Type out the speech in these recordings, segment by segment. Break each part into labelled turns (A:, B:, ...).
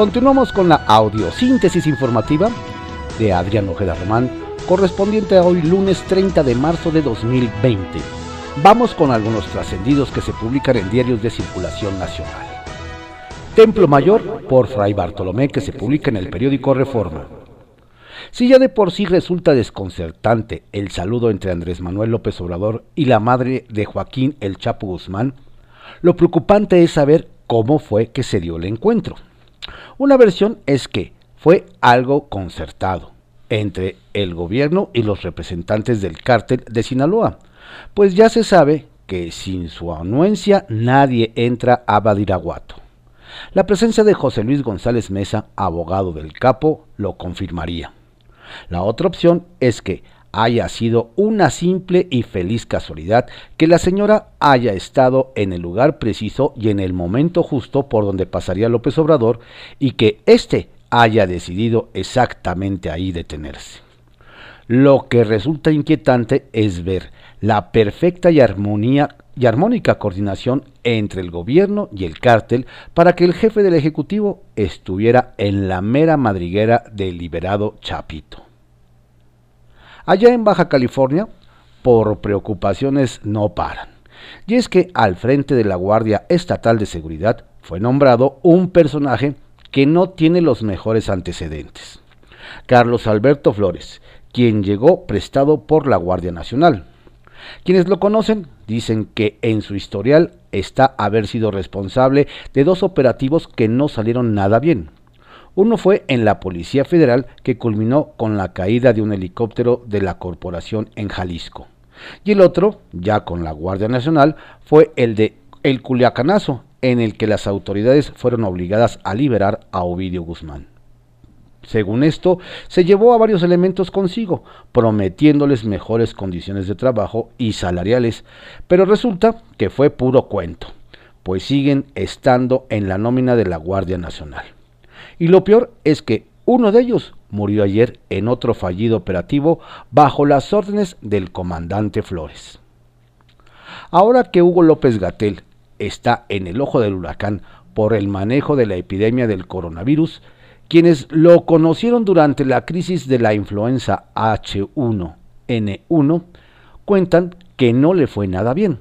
A: Continuamos con la audiosíntesis informativa de Adrián Ojeda Román, correspondiente a hoy lunes 30 de marzo de 2020. Vamos con algunos trascendidos que se publican en diarios de circulación nacional. Templo Mayor por Fray Bartolomé que se publica en el periódico Reforma. Si ya de por sí resulta desconcertante el saludo entre Andrés Manuel López Obrador y la madre de Joaquín El Chapo Guzmán, lo preocupante es saber cómo fue que se dio el encuentro. Una versión es que fue algo concertado entre el gobierno y los representantes del cártel de Sinaloa, pues ya se sabe que sin su anuencia nadie entra a Badiraguato. La presencia de José Luis González Mesa, abogado del capo, lo confirmaría. La otra opción es que haya sido una simple y feliz casualidad que la señora haya estado en el lugar preciso y en el momento justo por donde pasaría López Obrador y que éste haya decidido exactamente ahí detenerse. Lo que resulta inquietante es ver la perfecta y, armonía, y armónica coordinación entre el gobierno y el cártel para que el jefe del Ejecutivo estuviera en la mera madriguera del liberado Chapito. Allá en Baja California, por preocupaciones no paran. Y es que al frente de la Guardia Estatal de Seguridad fue nombrado un personaje que no tiene los mejores antecedentes. Carlos Alberto Flores, quien llegó prestado por la Guardia Nacional. Quienes lo conocen dicen que en su historial está haber sido responsable de dos operativos que no salieron nada bien. Uno fue en la Policía Federal que culminó con la caída de un helicóptero de la corporación en Jalisco. Y el otro, ya con la Guardia Nacional, fue el de El Culiacanazo, en el que las autoridades fueron obligadas a liberar a Ovidio Guzmán. Según esto, se llevó a varios elementos consigo, prometiéndoles mejores condiciones de trabajo y salariales, pero resulta que fue puro cuento, pues siguen estando en la nómina de la Guardia Nacional. Y lo peor es que uno de ellos murió ayer en otro fallido operativo bajo las órdenes del comandante Flores. Ahora que Hugo López Gatel está en el ojo del huracán por el manejo de la epidemia del coronavirus, quienes lo conocieron durante la crisis de la influenza H1N1 cuentan que no le fue nada bien.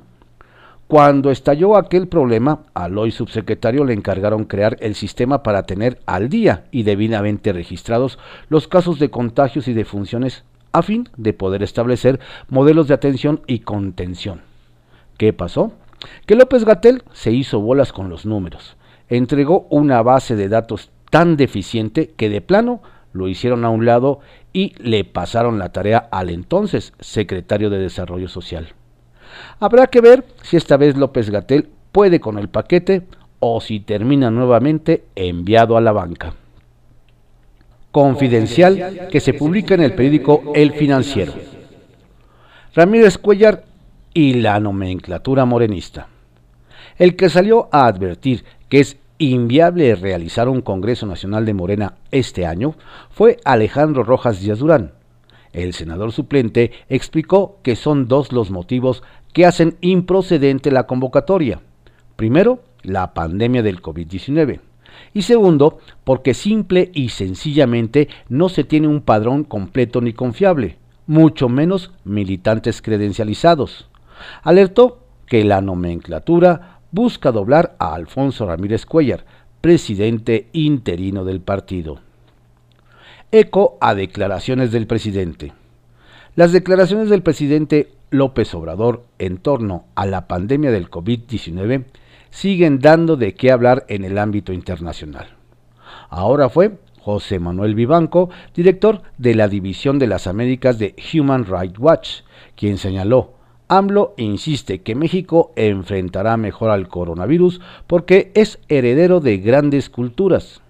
A: Cuando estalló aquel problema, al hoy subsecretario le encargaron crear el sistema para tener al día y debidamente registrados los casos de contagios y defunciones a fin de poder establecer modelos de atención y contención. ¿Qué pasó? Que López Gatel se hizo bolas con los números. Entregó una base de datos tan deficiente que de plano lo hicieron a un lado y le pasaron la tarea al entonces secretario de Desarrollo Social. Habrá que ver si esta vez López Gatel puede con el paquete o si termina nuevamente enviado a la banca. Confidencial que se publica en el periódico El Financiero. Ramírez Cuellar y la nomenclatura morenista. El que salió a advertir que es inviable realizar un Congreso Nacional de Morena este año fue Alejandro Rojas Díaz Durán. El senador suplente explicó que son dos los motivos que hacen improcedente la convocatoria. Primero, la pandemia del COVID-19. Y segundo, porque simple y sencillamente no se tiene un padrón completo ni confiable, mucho menos militantes credencializados. Alertó que la nomenclatura busca doblar a Alfonso Ramírez Cuellar, presidente interino del partido. Eco a declaraciones del presidente. Las declaraciones del presidente López Obrador en torno a la pandemia del COVID-19 siguen dando de qué hablar en el ámbito internacional. Ahora fue José Manuel Vivanco, director de la División de las Américas de Human Rights Watch, quien señaló, AMLO insiste que México enfrentará mejor al coronavirus porque es heredero de grandes culturas.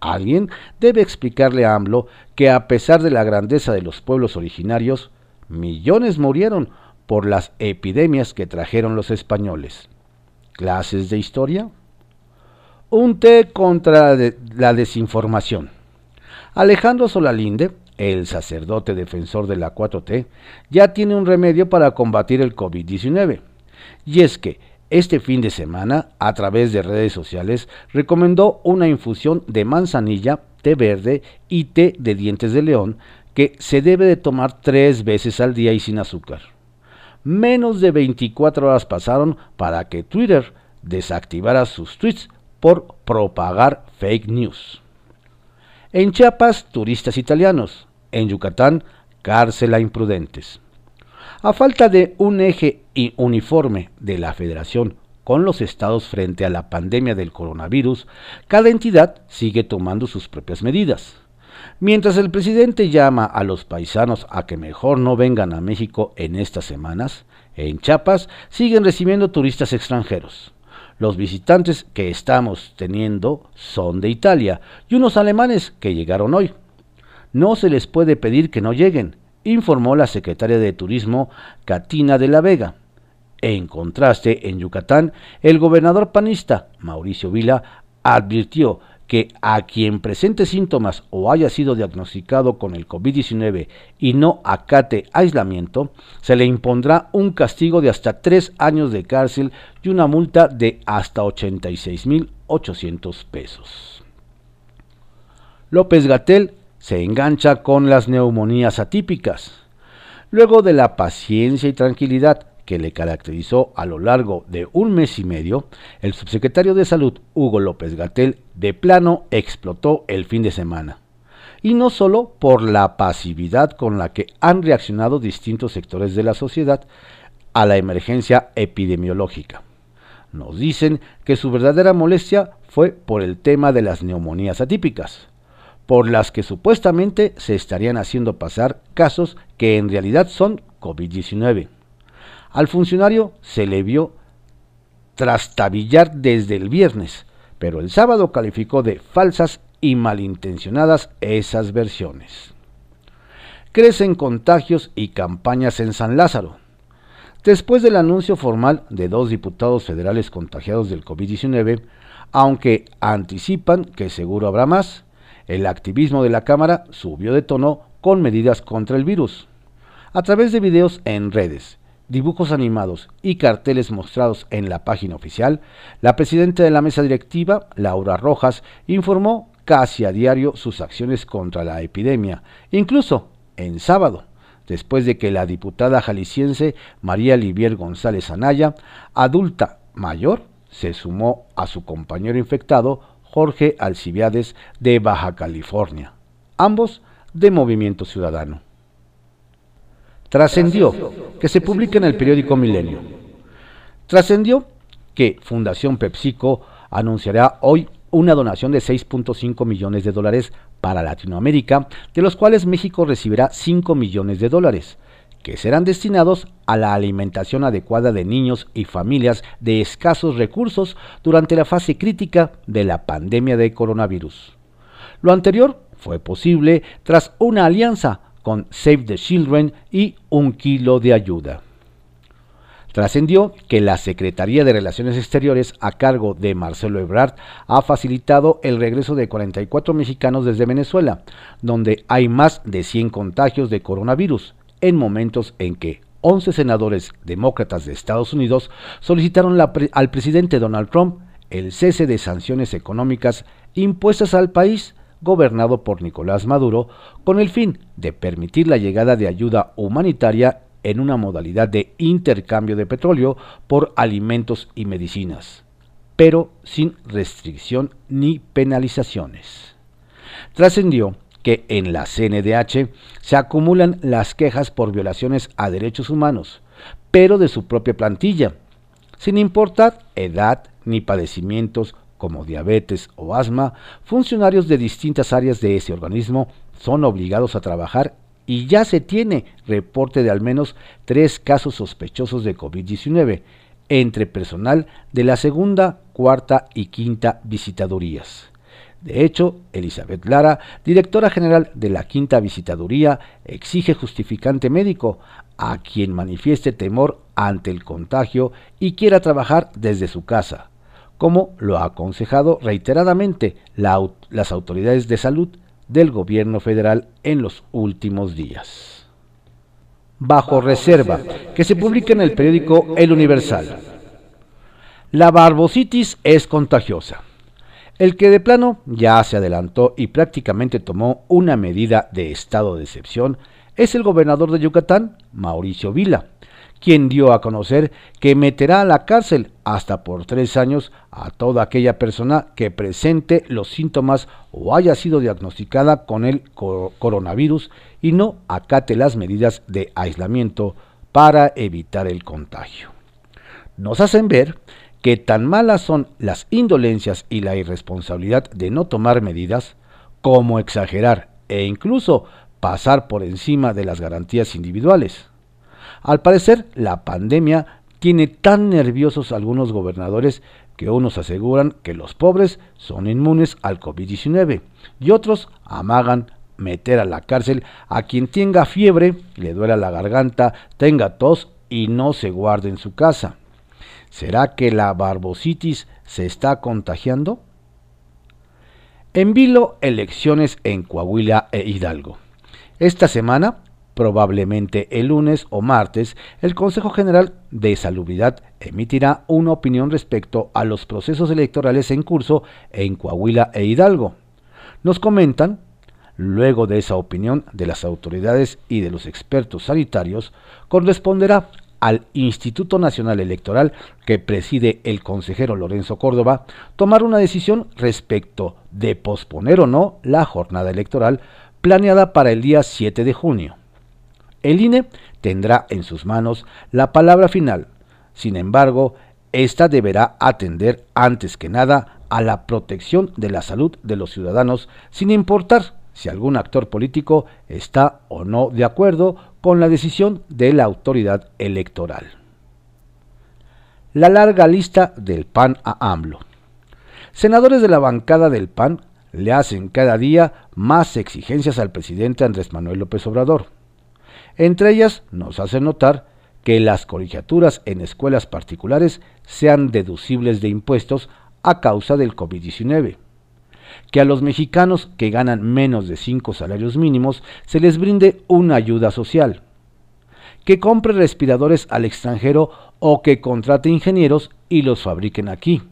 A: Alguien debe explicarle a AMLO que a pesar de la grandeza de los pueblos originarios, millones murieron por las epidemias que trajeron los españoles. ¿Clases de historia? Un té contra la desinformación. Alejandro Solalinde, el sacerdote defensor de la 4T, ya tiene un remedio para combatir el COVID-19. Y es que este fin de semana, a través de redes sociales, recomendó una infusión de manzanilla, té verde y té de dientes de león que se debe de tomar tres veces al día y sin azúcar. Menos de 24 horas pasaron para que Twitter desactivara sus tweets por propagar fake news. En Chiapas, turistas italianos. En Yucatán, cárcel a imprudentes. A falta de un eje uniforme de la federación con los estados frente a la pandemia del coronavirus, cada entidad sigue tomando sus propias medidas. Mientras el presidente llama a los paisanos a que mejor no vengan a México en estas semanas, en Chiapas siguen recibiendo turistas extranjeros. Los visitantes que estamos teniendo son de Italia y unos alemanes que llegaron hoy. No se les puede pedir que no lleguen, informó la secretaria de Turismo, Katina de la Vega. En contraste, en Yucatán, el gobernador panista, Mauricio Vila, advirtió que a quien presente síntomas o haya sido diagnosticado con el COVID-19 y no acate aislamiento, se le impondrá un castigo de hasta tres años de cárcel y una multa de hasta 86.800 pesos. López Gatel se engancha con las neumonías atípicas. Luego de la paciencia y tranquilidad que le caracterizó a lo largo de un mes y medio, el subsecretario de Salud, Hugo López Gatel, de plano explotó el fin de semana. Y no solo por la pasividad con la que han reaccionado distintos sectores de la sociedad a la emergencia epidemiológica. Nos dicen que su verdadera molestia fue por el tema de las neumonías atípicas por las que supuestamente se estarían haciendo pasar casos que en realidad son COVID-19. Al funcionario se le vio trastabillar desde el viernes, pero el sábado calificó de falsas y malintencionadas esas versiones. Crecen contagios y campañas en San Lázaro. Después del anuncio formal de dos diputados federales contagiados del COVID-19, aunque anticipan que seguro habrá más, el activismo de la Cámara subió de tono con medidas contra el virus. A través de videos en redes, dibujos animados y carteles mostrados en la página oficial, la presidenta de la mesa directiva, Laura Rojas, informó casi a diario sus acciones contra la epidemia, incluso en sábado, después de que la diputada jalisciense María Livier González Anaya, adulta mayor, se sumó a su compañero infectado Jorge Alcibiades de Baja California, ambos de Movimiento Ciudadano. Trascendió que se publica en el periódico Milenio. Trascendió que Fundación PepsiCo anunciará hoy una donación de 6.5 millones de dólares para Latinoamérica, de los cuales México recibirá 5 millones de dólares que serán destinados a la alimentación adecuada de niños y familias de escasos recursos durante la fase crítica de la pandemia de coronavirus. Lo anterior fue posible tras una alianza con Save the Children y Un Kilo de Ayuda. Trascendió que la Secretaría de Relaciones Exteriores a cargo de Marcelo Ebrard ha facilitado el regreso de 44 mexicanos desde Venezuela, donde hay más de 100 contagios de coronavirus, en momentos en que 11 senadores demócratas de Estados Unidos solicitaron al presidente Donald Trump el cese de sanciones económicas impuestas al país gobernado por Nicolás Maduro con el fin de permitir la llegada de ayuda humanitaria en una modalidad de intercambio de petróleo por alimentos y medicinas, pero sin restricción ni penalizaciones. Trascendió que en la CNDH se acumulan las quejas por violaciones a derechos humanos, pero de su propia plantilla, sin importar edad ni padecimientos como diabetes o asma, funcionarios de distintas áreas de ese organismo son obligados a trabajar y ya se tiene reporte de al menos tres casos sospechosos de COVID-19 entre personal de la segunda, cuarta y quinta visitadurías. De hecho, Elizabeth Lara, directora general de la Quinta Visitaduría, exige justificante médico a quien manifieste temor ante el contagio y quiera trabajar desde su casa, como lo ha aconsejado reiteradamente las autoridades de salud del gobierno federal en los últimos días. Bajo reserva, que se publica en el periódico El Universal. La barbositis es contagiosa. El que de plano ya se adelantó y prácticamente tomó una medida de estado de excepción es el gobernador de Yucatán, Mauricio Vila, quien dio a conocer que meterá a la cárcel hasta por tres años a toda aquella persona que presente los síntomas o haya sido diagnosticada con el coronavirus y no acate las medidas de aislamiento para evitar el contagio. Nos hacen ver que tan malas son las indolencias y la irresponsabilidad de no tomar medidas como exagerar e incluso pasar por encima de las garantías individuales. Al parecer, la pandemia tiene tan nerviosos algunos gobernadores que unos aseguran que los pobres son inmunes al COVID-19 y otros amagan meter a la cárcel a quien tenga fiebre, le duela la garganta, tenga tos y no se guarde en su casa. ¿Será que la barbositis se está contagiando? En vilo, elecciones en Coahuila e Hidalgo. Esta semana, probablemente el lunes o martes, el Consejo General de Salubridad emitirá una opinión respecto a los procesos electorales en curso en Coahuila e Hidalgo. Nos comentan, luego de esa opinión de las autoridades y de los expertos sanitarios, corresponderá al Instituto Nacional Electoral que preside el consejero Lorenzo Córdoba tomar una decisión respecto de posponer o no la jornada electoral planeada para el día 7 de junio. El INE tendrá en sus manos la palabra final. Sin embargo, esta deberá atender antes que nada a la protección de la salud de los ciudadanos, sin importar si algún actor político está o no de acuerdo con la decisión de la autoridad electoral. La larga lista del PAN a AMLO. Senadores de la bancada del PAN le hacen cada día más exigencias al presidente Andrés Manuel López Obrador. Entre ellas nos hacen notar que las colegiaturas en escuelas particulares sean deducibles de impuestos a causa del COVID-19 que a los mexicanos que ganan menos de cinco salarios mínimos se les brinde una ayuda social, que compre respiradores al extranjero o que contrate ingenieros y los fabriquen aquí,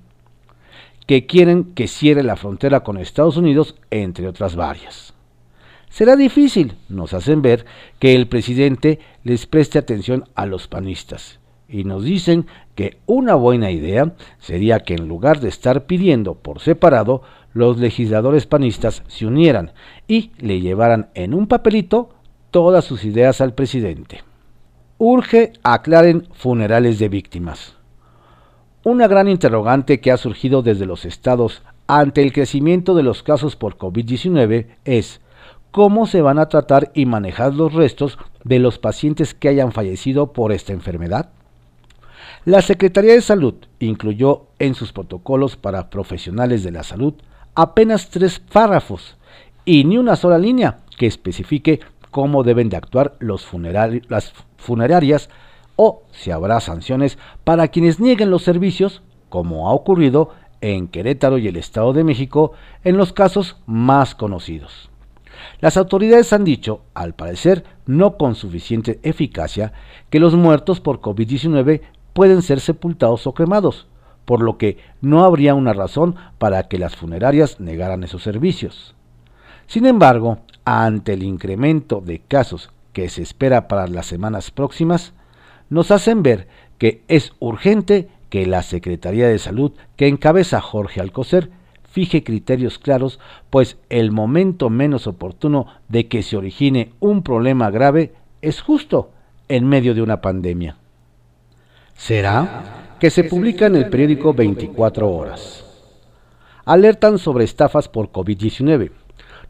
A: que quieren que cierre la frontera con Estados Unidos, entre otras varias. Será difícil, nos hacen ver, que el presidente les preste atención a los panistas y nos dicen que una buena idea sería que en lugar de estar pidiendo por separado, los legisladores panistas se unieran y le llevaran en un papelito todas sus ideas al presidente. Urge aclaren funerales de víctimas. Una gran interrogante que ha surgido desde los estados ante el crecimiento de los casos por COVID-19 es cómo se van a tratar y manejar los restos de los pacientes que hayan fallecido por esta enfermedad. La Secretaría de Salud incluyó en sus protocolos para profesionales de la salud apenas tres párrafos y ni una sola línea que especifique cómo deben de actuar las funerarias o si habrá sanciones para quienes nieguen los servicios, como ha ocurrido en Querétaro y el Estado de México en los casos más conocidos. Las autoridades han dicho, al parecer no con suficiente eficacia, que los muertos por COVID-19 pueden ser sepultados o cremados, por lo que no habría una razón para que las funerarias negaran esos servicios. Sin embargo, ante el incremento de casos que se espera para las semanas próximas, nos hacen ver que es urgente que la Secretaría de Salud, que encabeza Jorge Alcocer, fije criterios claros, pues el momento menos oportuno de que se origine un problema grave es justo en medio de una pandemia. ¿Será? que se publica en el periódico 24 horas. Alertan sobre estafas por COVID-19.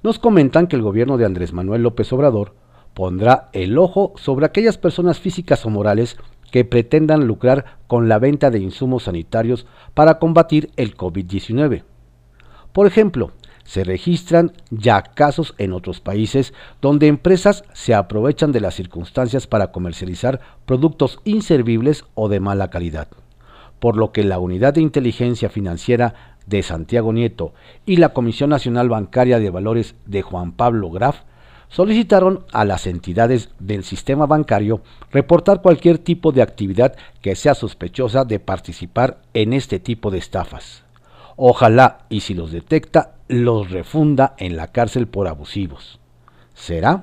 A: Nos comentan que el gobierno de Andrés Manuel López Obrador pondrá el ojo sobre aquellas personas físicas o morales que pretendan lucrar con la venta de insumos sanitarios para combatir el COVID-19. Por ejemplo, se registran ya casos en otros países donde empresas se aprovechan de las circunstancias para comercializar productos inservibles o de mala calidad por lo que la Unidad de Inteligencia Financiera de Santiago Nieto y la Comisión Nacional Bancaria de Valores de Juan Pablo Graf solicitaron a las entidades del sistema bancario reportar cualquier tipo de actividad que sea sospechosa de participar en este tipo de estafas. Ojalá y si los detecta, los refunda en la cárcel por abusivos. ¿Será?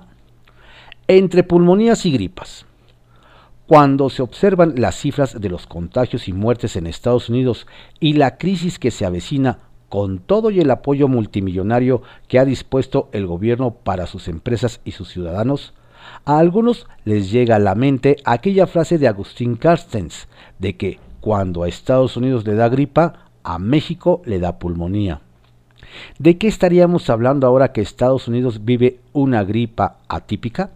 A: Entre pulmonías y gripas. Cuando se observan las cifras de los contagios y muertes en Estados Unidos y la crisis que se avecina con todo y el apoyo multimillonario que ha dispuesto el gobierno para sus empresas y sus ciudadanos, a algunos les llega a la mente aquella frase de Agustín Carstens de que cuando a Estados Unidos le da gripa, a México le da pulmonía. ¿De qué estaríamos hablando ahora que Estados Unidos vive una gripa atípica?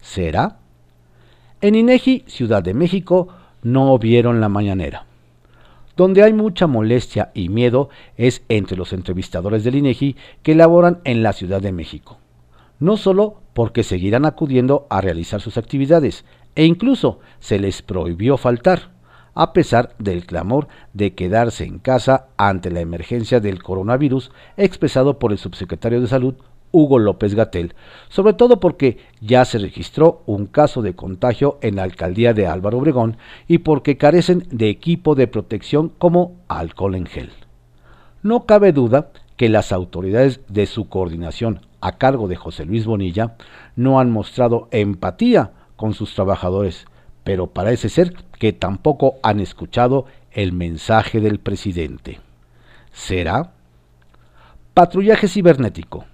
A: ¿Será? En INEGI, Ciudad de México, no vieron la mañanera. Donde hay mucha molestia y miedo es entre los entrevistadores del INEGI que laboran en la Ciudad de México. No solo porque seguirán acudiendo a realizar sus actividades, e incluso se les prohibió faltar, a pesar del clamor de quedarse en casa ante la emergencia del coronavirus expresado por el subsecretario de Salud Hugo López Gatel, sobre todo porque ya se registró un caso de contagio en la alcaldía de Álvaro Obregón y porque carecen de equipo de protección como alcohol en gel. No cabe duda que las autoridades de su coordinación a cargo de José Luis Bonilla no han mostrado empatía con sus trabajadores, pero parece ser que tampoco han escuchado el mensaje del presidente. ¿Será? Patrullaje cibernético.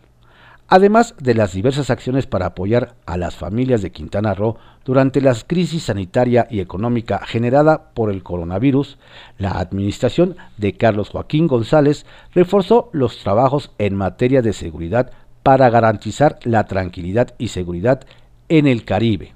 A: Además de las diversas acciones para apoyar a las familias de Quintana Roo durante la crisis sanitaria y económica generada por el coronavirus, la administración de Carlos Joaquín González reforzó los trabajos en materia de seguridad para garantizar la tranquilidad y seguridad en el Caribe.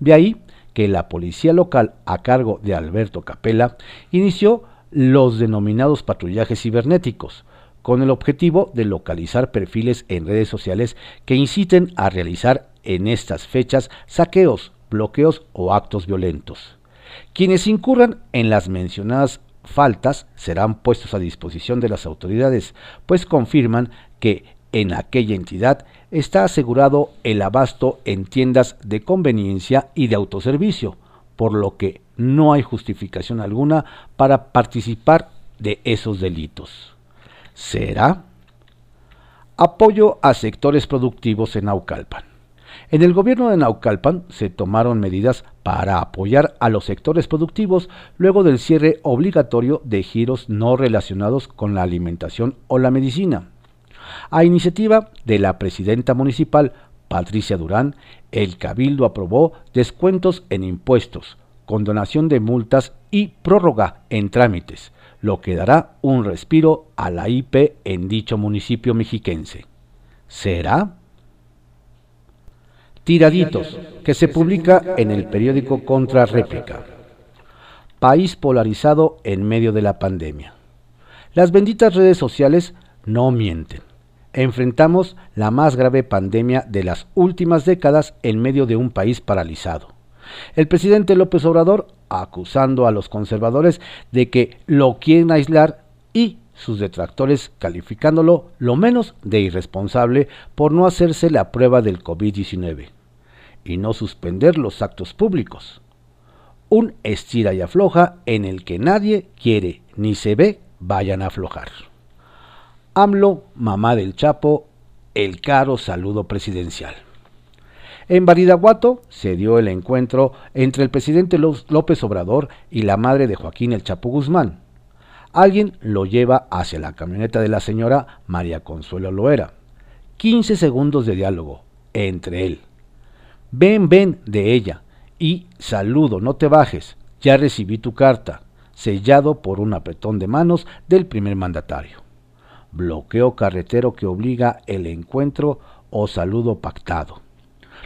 A: De ahí que la policía local a cargo de Alberto Capella inició los denominados patrullajes cibernéticos, con el objetivo de localizar perfiles en redes sociales que inciten a realizar en estas fechas saqueos, bloqueos o actos violentos. Quienes incurran en las mencionadas faltas serán puestos a disposición de las autoridades, pues confirman que en aquella entidad está asegurado el abasto en tiendas de conveniencia y de autoservicio, por lo que no hay justificación alguna para participar de esos delitos será apoyo a sectores productivos en Naucalpan. En el gobierno de Naucalpan se tomaron medidas para apoyar a los sectores productivos luego del cierre obligatorio de giros no relacionados con la alimentación o la medicina. A iniciativa de la presidenta municipal, Patricia Durán, el Cabildo aprobó descuentos en impuestos, condonación de multas y prórroga en trámites, lo que dará un respiro a la IP en dicho municipio mexiquense. ¿Será? Tiraditos, que se publica en el periódico Contra Réplica. País polarizado en medio de la pandemia. Las benditas redes sociales no mienten. Enfrentamos la más grave pandemia de las últimas décadas en medio de un país paralizado. El presidente López Obrador acusando a los conservadores de que lo quieren aislar y sus detractores calificándolo lo menos de irresponsable por no hacerse la prueba del COVID-19 y no suspender los actos públicos. Un estira y afloja en el que nadie quiere ni se ve vayan a aflojar. AMLO, mamá del Chapo, el caro saludo presidencial. En Baridaguato se dio el encuentro entre el presidente López Obrador y la madre de Joaquín El Chapo Guzmán. Alguien lo lleva hacia la camioneta de la señora María Consuelo Loera. 15 segundos de diálogo entre él. Ven, ven de ella y saludo, no te bajes, ya recibí tu carta, sellado por un apretón de manos del primer mandatario. Bloqueo carretero que obliga el encuentro o saludo pactado.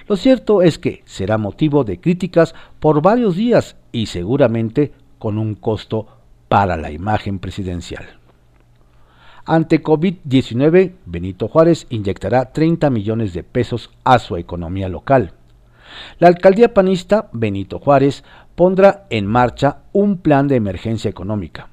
A: Lo cierto es que será motivo de críticas por varios días y seguramente con un costo para la imagen presidencial. Ante COVID-19, Benito Juárez inyectará 30 millones de pesos a su economía local. La alcaldía panista Benito Juárez pondrá en marcha un plan de emergencia económica.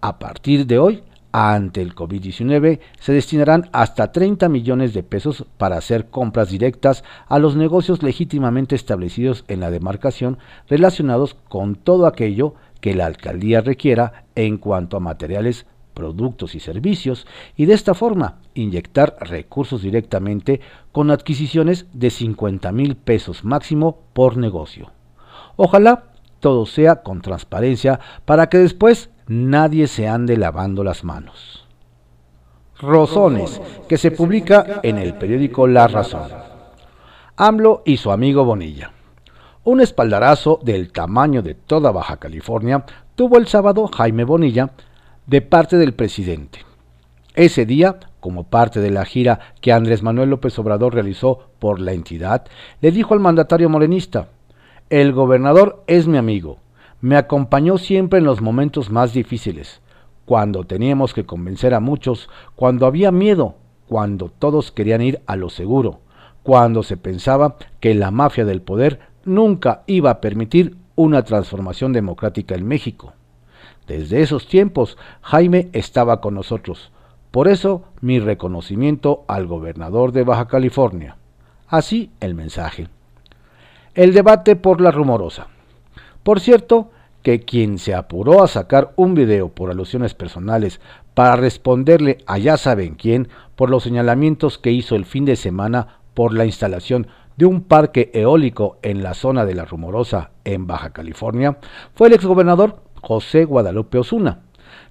A: A partir de hoy, ante el COVID-19 se destinarán hasta 30 millones de pesos para hacer compras directas a los negocios legítimamente establecidos en la demarcación relacionados con todo aquello que la alcaldía requiera en cuanto a materiales, productos y servicios y de esta forma inyectar recursos directamente con adquisiciones de 50 mil pesos máximo por negocio. Ojalá todo sea con transparencia para que después nadie se ande lavando las manos. Rosones, que se publica en el periódico La Razón. AMLO y su amigo Bonilla. Un espaldarazo del tamaño de toda Baja California tuvo el sábado Jaime Bonilla de parte del presidente. Ese día, como parte de la gira que Andrés Manuel López Obrador realizó por la entidad, le dijo al mandatario morenista, el gobernador es mi amigo, me acompañó siempre en los momentos más difíciles, cuando teníamos que convencer a muchos, cuando había miedo, cuando todos querían ir a lo seguro, cuando se pensaba que la mafia del poder nunca iba a permitir una transformación democrática en México. Desde esos tiempos, Jaime estaba con nosotros. Por eso, mi reconocimiento al gobernador de Baja California. Así el mensaje. El debate por la rumorosa. Por cierto, que quien se apuró a sacar un video por alusiones personales para responderle a ya saben quién por los señalamientos que hizo el fin de semana por la instalación de un parque eólico en la zona de la Rumorosa, en Baja California, fue el exgobernador José Guadalupe Osuna.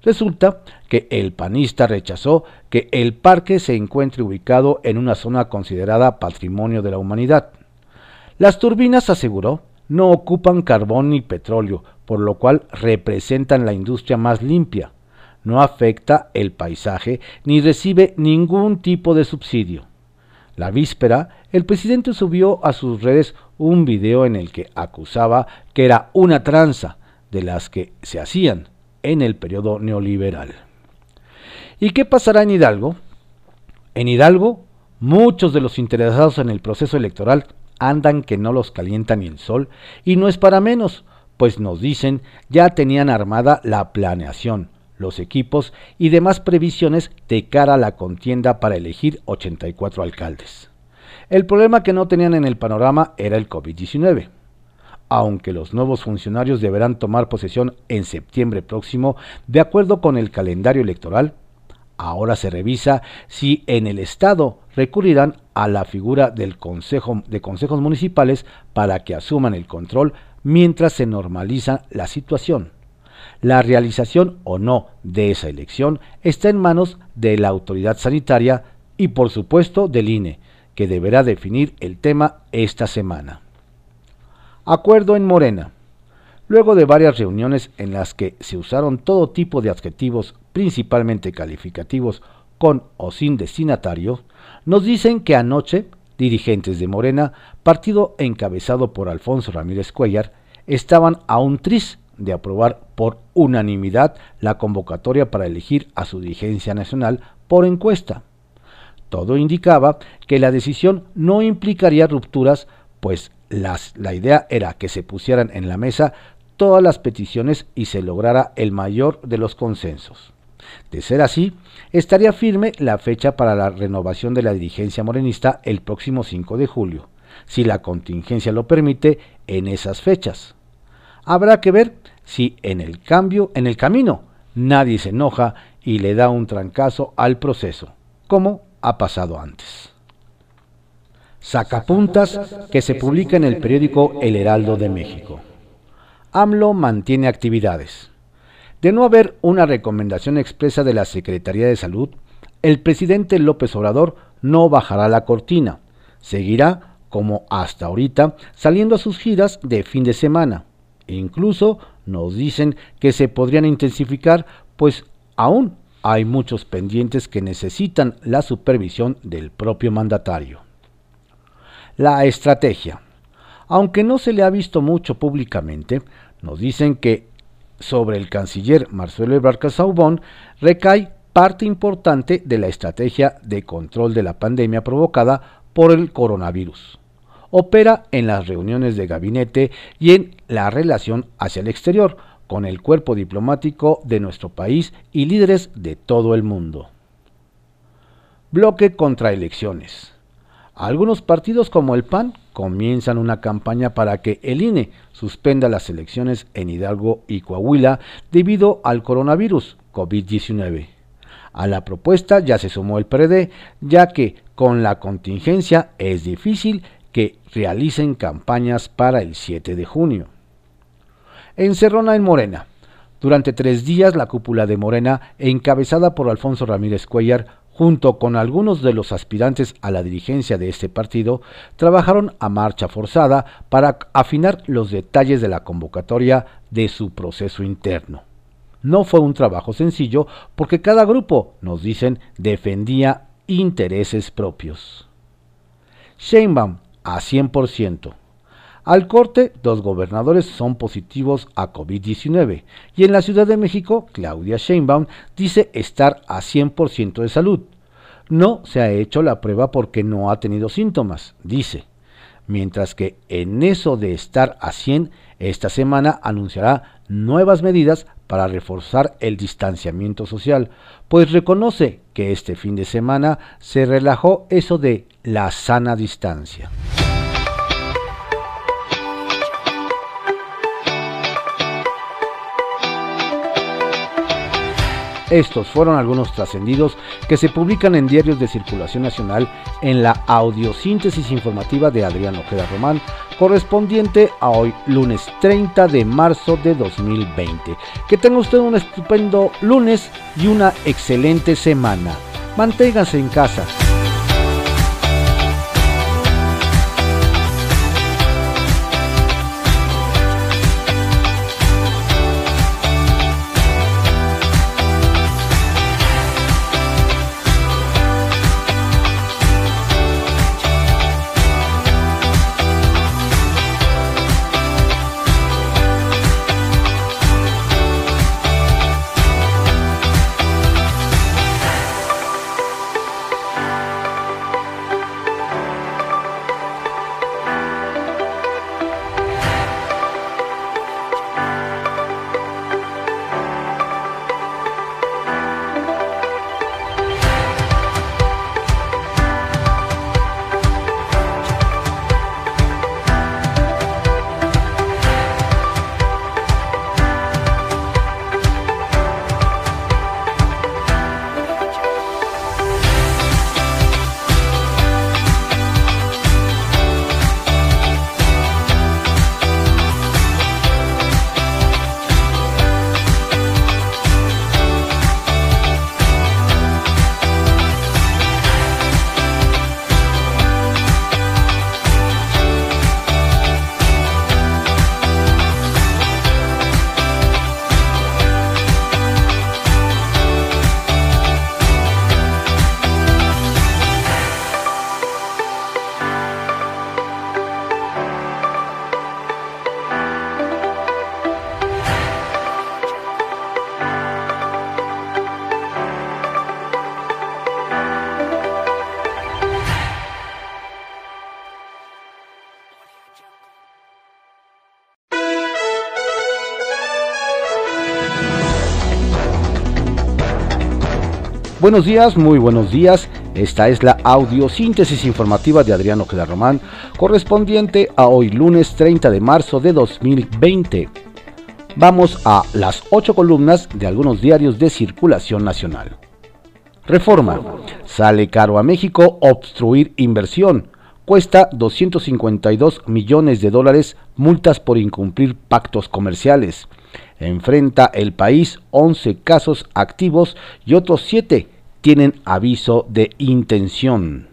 A: Resulta que el panista rechazó que el parque se encuentre ubicado en una zona considerada patrimonio de la humanidad. Las turbinas, aseguró, no ocupan carbón ni petróleo, por lo cual representan la industria más limpia. No afecta el paisaje ni recibe ningún tipo de subsidio. La víspera, el presidente subió a sus redes un video en el que acusaba que era una tranza de las que se hacían en el periodo neoliberal. ¿Y qué pasará en Hidalgo? En Hidalgo, muchos de los interesados en el proceso electoral andan que no los calienta ni el sol, y no es para menos, pues nos dicen ya tenían armada la planeación, los equipos y demás previsiones de cara a la contienda para elegir 84 alcaldes. El problema que no tenían en el panorama era el COVID-19. Aunque los nuevos funcionarios deberán tomar posesión en septiembre próximo, de acuerdo con el calendario electoral, Ahora se revisa si en el Estado recurrirán a la figura del Consejo de Consejos Municipales para que asuman el control mientras se normaliza la situación. La realización o no de esa elección está en manos de la autoridad sanitaria y por supuesto del INE, que deberá definir el tema esta semana. Acuerdo en Morena. Luego de varias reuniones en las que se usaron todo tipo de adjetivos, principalmente calificativos, con o sin destinatario, nos dicen que anoche dirigentes de Morena, partido encabezado por Alfonso Ramírez Cuellar, estaban a un tris de aprobar por unanimidad la convocatoria para elegir a su dirigencia nacional por encuesta. Todo indicaba que la decisión no implicaría rupturas, pues la idea era que se pusieran en la mesa todas las peticiones y se lograra el mayor de los consensos. De ser así, estaría firme la fecha para la renovación de la dirigencia morenista el próximo 5 de julio, si la contingencia lo permite en esas fechas. Habrá que ver si en el cambio, en el camino, nadie se enoja y le da un trancazo al proceso, como ha pasado antes. Sacapuntas que se publica en el periódico El Heraldo de México. AMLO mantiene actividades. De no haber una recomendación expresa de la Secretaría de Salud, el presidente López Obrador no bajará la cortina. Seguirá, como hasta ahorita, saliendo a sus giras de fin de semana. E incluso nos dicen que se podrían intensificar, pues aún hay muchos pendientes que necesitan la supervisión del propio mandatario. La estrategia. Aunque no se le ha visto mucho públicamente, nos dicen que sobre el canciller Marcelo Ebrard Casaubon recae parte importante de la estrategia de control de la pandemia provocada por el coronavirus. opera en las reuniones de gabinete y en la relación hacia el exterior con el cuerpo diplomático de nuestro país y líderes de todo el mundo. Bloque contra elecciones. Algunos partidos como el PAN comienzan una campaña para que el INE suspenda las elecciones en Hidalgo y Coahuila debido al coronavirus COVID-19. A la propuesta ya se sumó el PRD, ya que con la contingencia es difícil que realicen campañas para el 7 de junio. Encerrona en Morena. Durante tres días la cúpula de Morena, encabezada por Alfonso Ramírez Cuellar, junto con algunos de los aspirantes a la dirigencia de este partido, trabajaron a marcha forzada para afinar los detalles de la convocatoria de su proceso interno. No fue un trabajo sencillo porque cada grupo, nos dicen, defendía intereses propios. Sheinbaum a 100%. Al corte, dos gobernadores son positivos a COVID-19 y en la Ciudad de México, Claudia Sheinbaum dice estar a 100% de salud. No se ha hecho la prueba porque no ha tenido síntomas, dice. Mientras que en eso de estar a 100, esta semana anunciará nuevas medidas para reforzar el distanciamiento social, pues reconoce que este fin de semana se relajó eso de la sana distancia. Estos fueron algunos trascendidos que se publican en diarios de circulación nacional en la audiosíntesis informativa de Adrián Ojeda Román, correspondiente a hoy lunes 30 de marzo de 2020. Que tenga usted un estupendo lunes y una excelente semana. Manténgase en casa. Buenos días, muy buenos días. Esta es la audiosíntesis informativa de Adriano Ojeda Román, correspondiente a hoy lunes 30 de marzo de 2020. Vamos a las ocho columnas de algunos diarios de circulación nacional. Reforma. Sale caro a México obstruir inversión. Cuesta 252 millones de dólares multas por incumplir pactos comerciales. Enfrenta el país 11 casos activos y otros 7 tienen aviso de intención.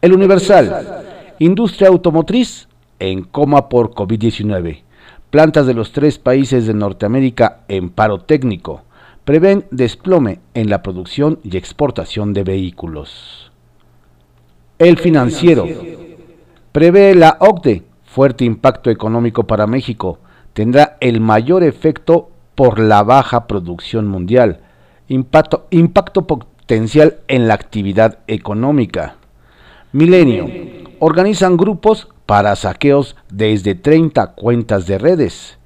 A: El Universal, industria automotriz en coma por COVID-19. Plantas de los tres países de Norteamérica en paro técnico. Prevén desplome en la producción y exportación de vehículos. El financiero. Prevé la OCDE fuerte impacto económico para México tendrá el mayor efecto por la baja producción mundial, impacto, impacto en la actividad económica. Milenio. Organizan grupos para saqueos desde 30 cuentas de redes.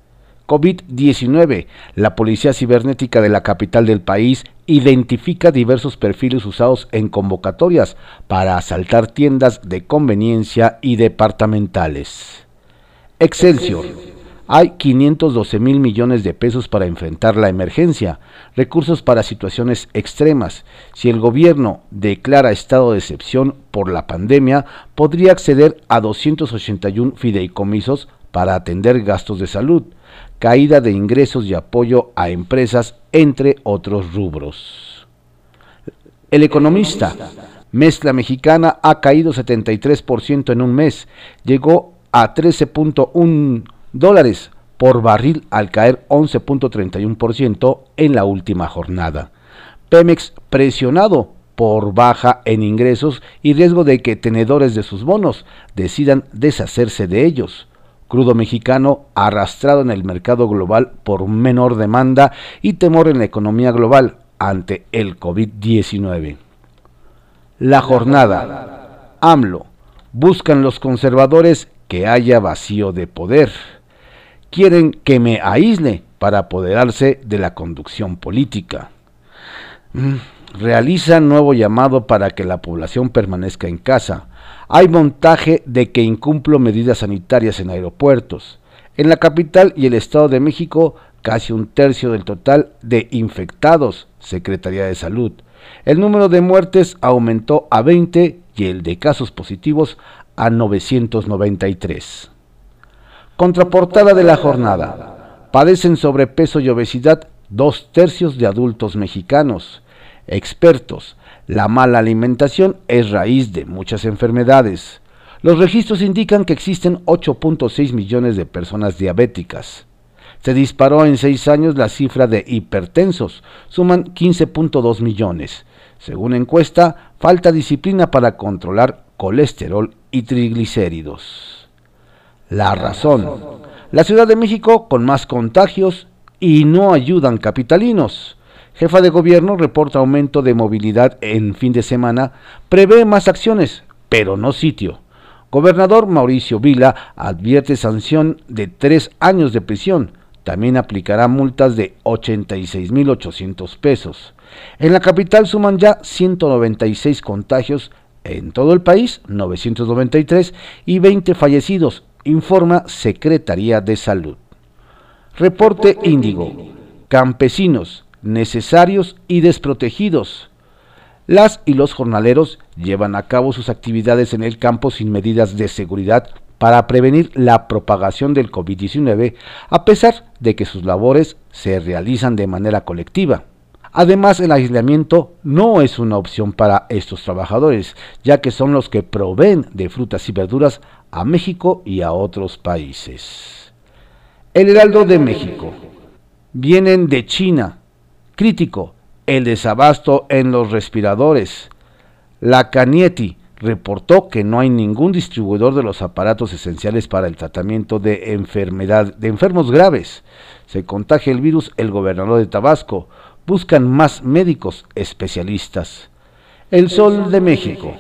A: COVID-19. La Policía Cibernética de la capital del país identifica diversos perfiles usados en convocatorias para asaltar tiendas de conveniencia y departamentales. Excelsior. Hay 512 mil millones de pesos para enfrentar la emergencia, recursos para situaciones extremas. Si el gobierno declara estado de excepción por la pandemia, podría acceder a 281 fideicomisos para atender gastos de salud caída de ingresos y apoyo a empresas, entre otros rubros. El economista, mezcla mexicana ha caído 73% en un mes, llegó a 13.1 dólares por barril al caer 11.31% en la última jornada. Pemex presionado por baja en ingresos y riesgo de que tenedores de sus bonos decidan deshacerse de ellos crudo mexicano arrastrado en el mercado global por menor demanda y temor en la economía global ante el COVID-19. La jornada. AMLO. Buscan los conservadores que haya vacío de poder. Quieren que me aísle para apoderarse de la conducción política. Mm, realizan nuevo llamado para que la población permanezca en casa hay montaje de que incumplo medidas sanitarias en aeropuertos. En la capital y el Estado de México, casi un tercio del total de infectados, Secretaría de Salud. El número de muertes aumentó a 20 y el de casos positivos a 993. Contraportada de la jornada. Padecen sobrepeso y obesidad dos tercios de adultos mexicanos. Expertos, la mala alimentación es raíz de muchas enfermedades. Los registros indican que existen 8.6 millones de personas diabéticas. Se disparó en seis años la cifra de hipertensos, suman 15.2 millones. Según encuesta, falta disciplina para controlar colesterol y triglicéridos. La razón. La Ciudad de México con más contagios y no ayudan capitalinos. Jefa de gobierno reporta aumento de movilidad en fin de semana, prevé más acciones, pero no sitio. Gobernador Mauricio Vila advierte sanción de tres años de prisión. También aplicará multas de 86.800 pesos. En la capital suman ya 196 contagios, en todo el país 993 y 20 fallecidos, informa Secretaría de Salud. Reporte Índigo. Campesinos necesarios y desprotegidos. Las y los jornaleros llevan a cabo sus actividades en el campo sin medidas de seguridad para prevenir la propagación del COVID-19, a pesar de que sus labores se realizan de manera colectiva. Además, el aislamiento no es una opción para estos trabajadores, ya que son los que proveen de frutas y verduras a México y a otros países. El Heraldo de México. Vienen de China, Crítico, el desabasto en los respiradores. La Canieti reportó que no hay ningún distribuidor de los aparatos esenciales para el tratamiento de enfermedad de enfermos graves. Se contagia el virus el gobernador de Tabasco. Buscan más médicos especialistas. El Sol de México.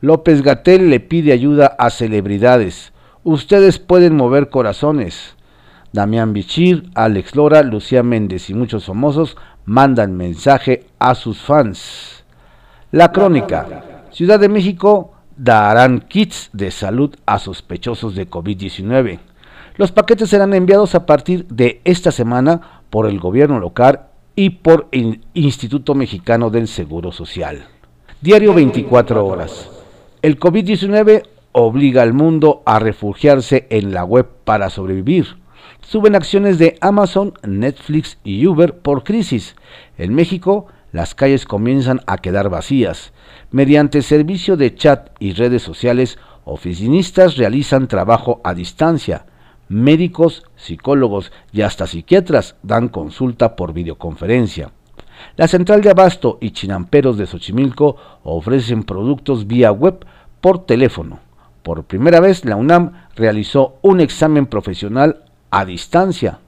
A: López Gatel le pide ayuda a celebridades. Ustedes pueden mover corazones. Damián Bichir, Alex Lora, Lucía Méndez y muchos famosos mandan mensaje a sus fans. La crónica. Ciudad de México darán kits de salud a sospechosos de COVID-19. Los paquetes serán enviados a partir de esta semana por el gobierno local y por el Instituto Mexicano del Seguro Social. Diario 24 horas. El COVID-19 obliga al mundo a refugiarse en la web para sobrevivir suben acciones de Amazon, Netflix y Uber por crisis. En México, las calles comienzan a quedar vacías. Mediante servicio de chat y redes sociales, oficinistas realizan trabajo a distancia. Médicos, psicólogos y hasta psiquiatras dan consulta por videoconferencia. La central de abasto y chinamperos de Xochimilco ofrecen productos vía web por teléfono. Por primera vez, la UNAM realizó un examen profesional a distancia.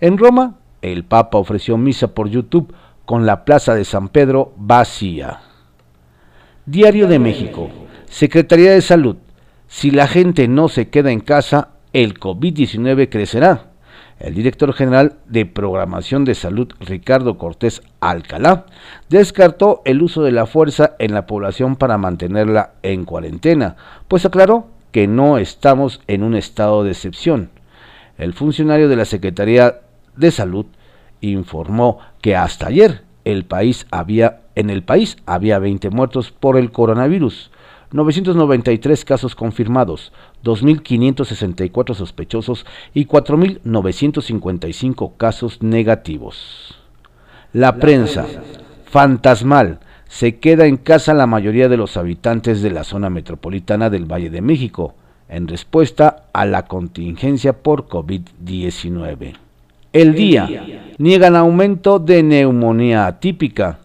A: En Roma, el Papa ofreció misa por YouTube con la Plaza de San Pedro vacía. Diario de México, Secretaría de Salud. Si la gente no se queda en casa, el COVID-19 crecerá. El director general de Programación de Salud, Ricardo Cortés Alcalá, descartó el uso de la fuerza en la población para mantenerla en cuarentena, pues aclaró que no estamos en un estado de excepción. El funcionario de la Secretaría de Salud informó que hasta ayer el país había, en el país había 20 muertos por el coronavirus, 993 casos confirmados, 2.564 sospechosos y 4.955 casos negativos. La prensa, fantasmal, se queda en casa la mayoría de los habitantes de la zona metropolitana del Valle de México, en respuesta a la contingencia por COVID-19. El día niegan aumento de neumonía atípica.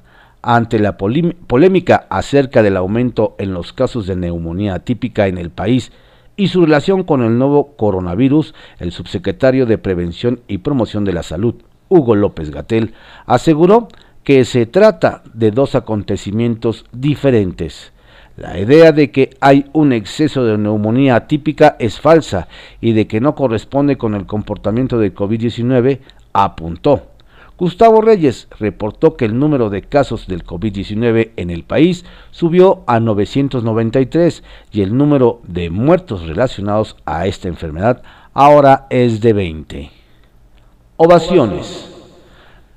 A: Ante la polémica acerca del aumento en los casos de neumonía atípica en el país y su relación con el nuevo coronavirus, el subsecretario de Prevención y Promoción de la Salud, Hugo López Gatel, aseguró que se trata de dos acontecimientos diferentes. La idea de que hay un exceso de neumonía atípica es falsa y de que no corresponde con el comportamiento del COVID-19, apuntó. Gustavo Reyes reportó que el número de casos del COVID-19 en el país subió a 993 y el número de muertos relacionados a esta enfermedad ahora es de 20. Ovaciones.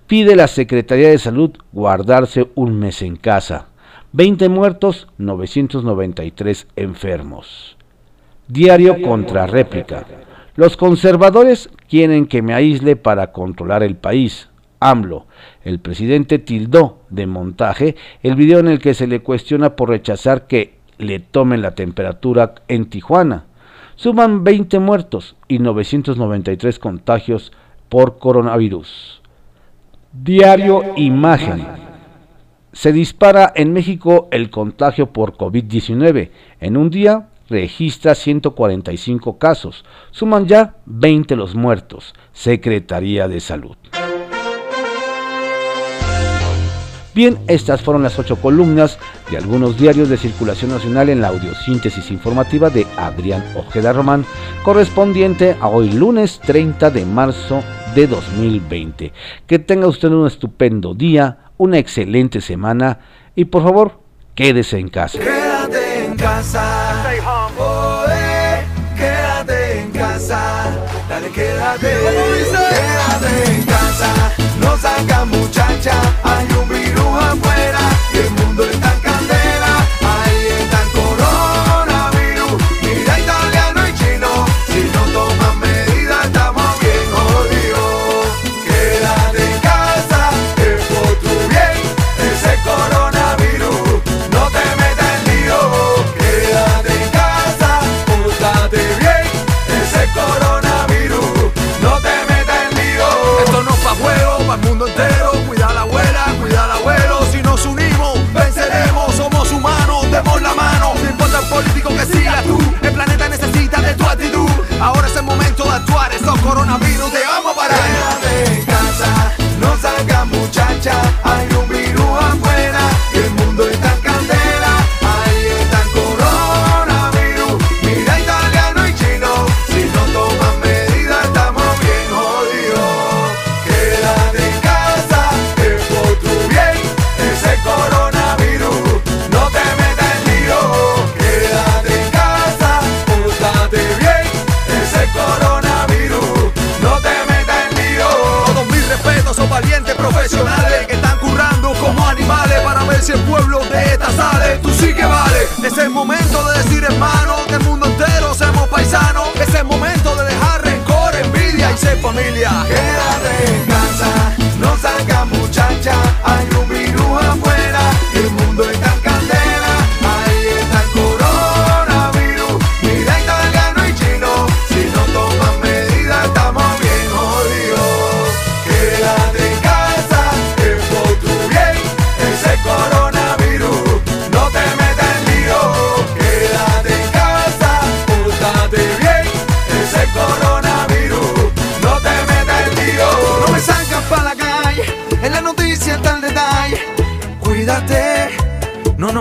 A: Pide la Secretaría de Salud guardarse un mes en casa. 20 muertos, 993 enfermos. Diario contra réplica. Los conservadores quieren que me aísle para controlar el país. AMLO. El presidente tildó de montaje el video en el que se le cuestiona por rechazar que le tomen la temperatura en Tijuana. Suman 20 muertos y 993 contagios por coronavirus. Diario Imagen. Se dispara en México el contagio por COVID-19. En un día registra 145 casos. Suman ya 20 los muertos. Secretaría de Salud. Bien, estas fueron las ocho columnas de algunos diarios de circulación nacional en la audiosíntesis informativa de Adrián Ojeda Román, correspondiente a hoy lunes 30 de marzo de 2020. Que tenga usted un estupendo día, una excelente semana y por favor, quédese en casa.
B: Quédate en casa. quédate en casa. Dale, quédate. Quédate en casa. No salga muchacha. Hay un afuera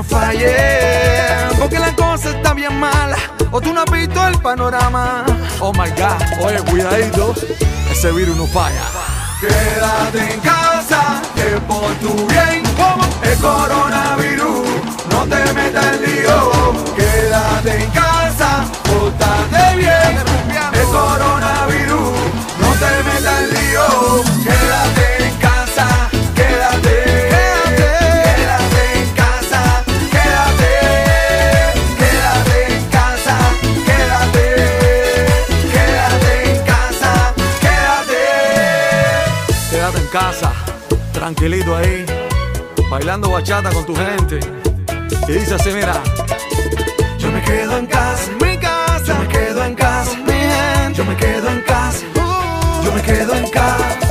B: Falles, porque la cosa está bien mala. o tú no has visto el panorama.
C: Oh my God, oye, cuidadito, ese virus no falla.
B: Quédate en casa, que por tu bien, como el coronavirus, no te metas en lío. Quédate en casa, portate bien, el coronavirus, no te metas en lío. Quédate casa, tranquilito ahí, bailando bachata con tu gente. Y dice así, mira, yo me
C: quedo en casa, mi casa, yo me quedo en casa, mi gente, yo me quedo en casa, uh.
B: yo me quedo en casa.